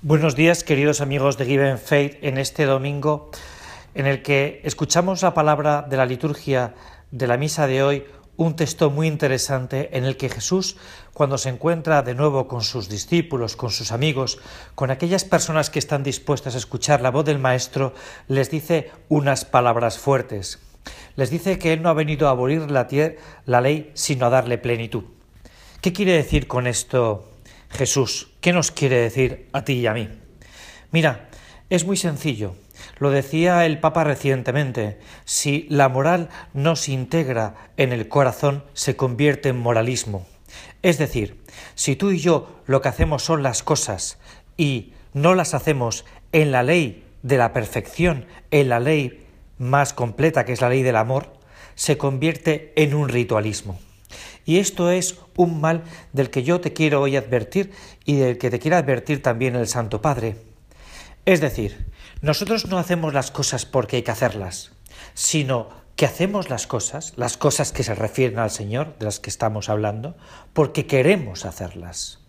Buenos días, queridos amigos de Given Faith, en este domingo en el que escuchamos la palabra de la liturgia de la misa de hoy, un texto muy interesante en el que Jesús, cuando se encuentra de nuevo con sus discípulos, con sus amigos, con aquellas personas que están dispuestas a escuchar la voz del Maestro, les dice unas palabras fuertes. Les dice que Él no ha venido a abolir la, la ley, sino a darle plenitud. ¿Qué quiere decir con esto Jesús, ¿qué nos quiere decir a ti y a mí? Mira, es muy sencillo. Lo decía el Papa recientemente, si la moral no se integra en el corazón, se convierte en moralismo. Es decir, si tú y yo lo que hacemos son las cosas y no las hacemos en la ley de la perfección, en la ley más completa que es la ley del amor, se convierte en un ritualismo. Y esto es un mal del que yo te quiero hoy advertir y del que te quiere advertir también el Santo Padre. Es decir, nosotros no hacemos las cosas porque hay que hacerlas, sino que hacemos las cosas, las cosas que se refieren al Señor, de las que estamos hablando, porque queremos hacerlas.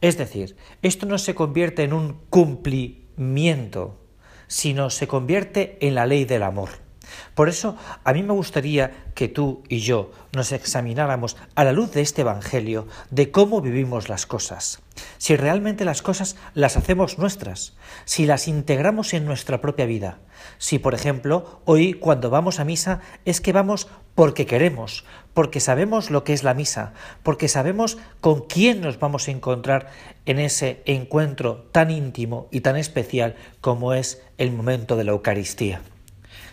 Es decir, esto no se convierte en un cumplimiento, sino se convierte en la ley del amor. Por eso a mí me gustaría que tú y yo nos examináramos a la luz de este Evangelio de cómo vivimos las cosas, si realmente las cosas las hacemos nuestras, si las integramos en nuestra propia vida, si por ejemplo hoy cuando vamos a misa es que vamos porque queremos, porque sabemos lo que es la misa, porque sabemos con quién nos vamos a encontrar en ese encuentro tan íntimo y tan especial como es el momento de la Eucaristía.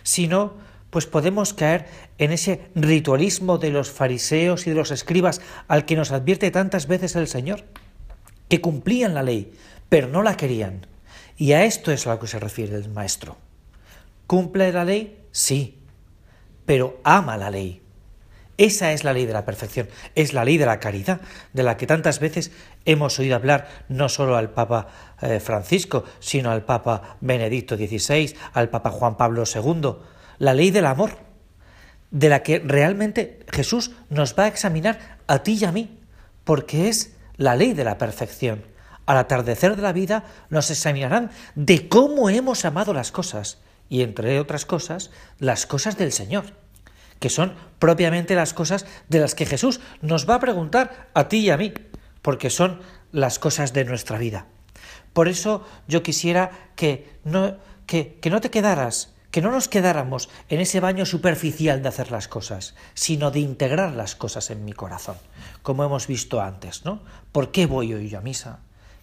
Si no, pues podemos caer en ese ritualismo de los fariseos y de los escribas al que nos advierte tantas veces el Señor, que cumplían la ley, pero no la querían. Y a esto es a lo que se refiere el Maestro. ¿Cumple la ley? Sí, pero ama la ley. Esa es la ley de la perfección, es la ley de la caridad, de la que tantas veces hemos oído hablar no solo al Papa eh, Francisco, sino al Papa Benedicto XVI, al Papa Juan Pablo II, la ley del amor, de la que realmente Jesús nos va a examinar a ti y a mí, porque es la ley de la perfección. Al atardecer de la vida nos examinarán de cómo hemos amado las cosas, y entre otras cosas, las cosas del Señor que son propiamente las cosas de las que Jesús nos va a preguntar a ti y a mí, porque son las cosas de nuestra vida. Por eso yo quisiera que no, que, que no te quedaras, que no nos quedáramos en ese baño superficial de hacer las cosas, sino de integrar las cosas en mi corazón, como hemos visto antes, ¿no? ¿Por qué voy hoy a misa?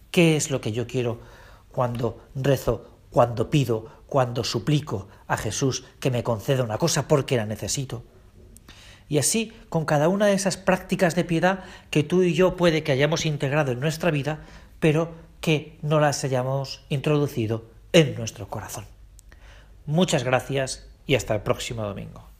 ¿Qué es lo que yo quiero cuando rezo cuando pido, cuando suplico a Jesús que me conceda una cosa porque la necesito. Y así, con cada una de esas prácticas de piedad que tú y yo puede que hayamos integrado en nuestra vida, pero que no las hayamos introducido en nuestro corazón. Muchas gracias y hasta el próximo domingo.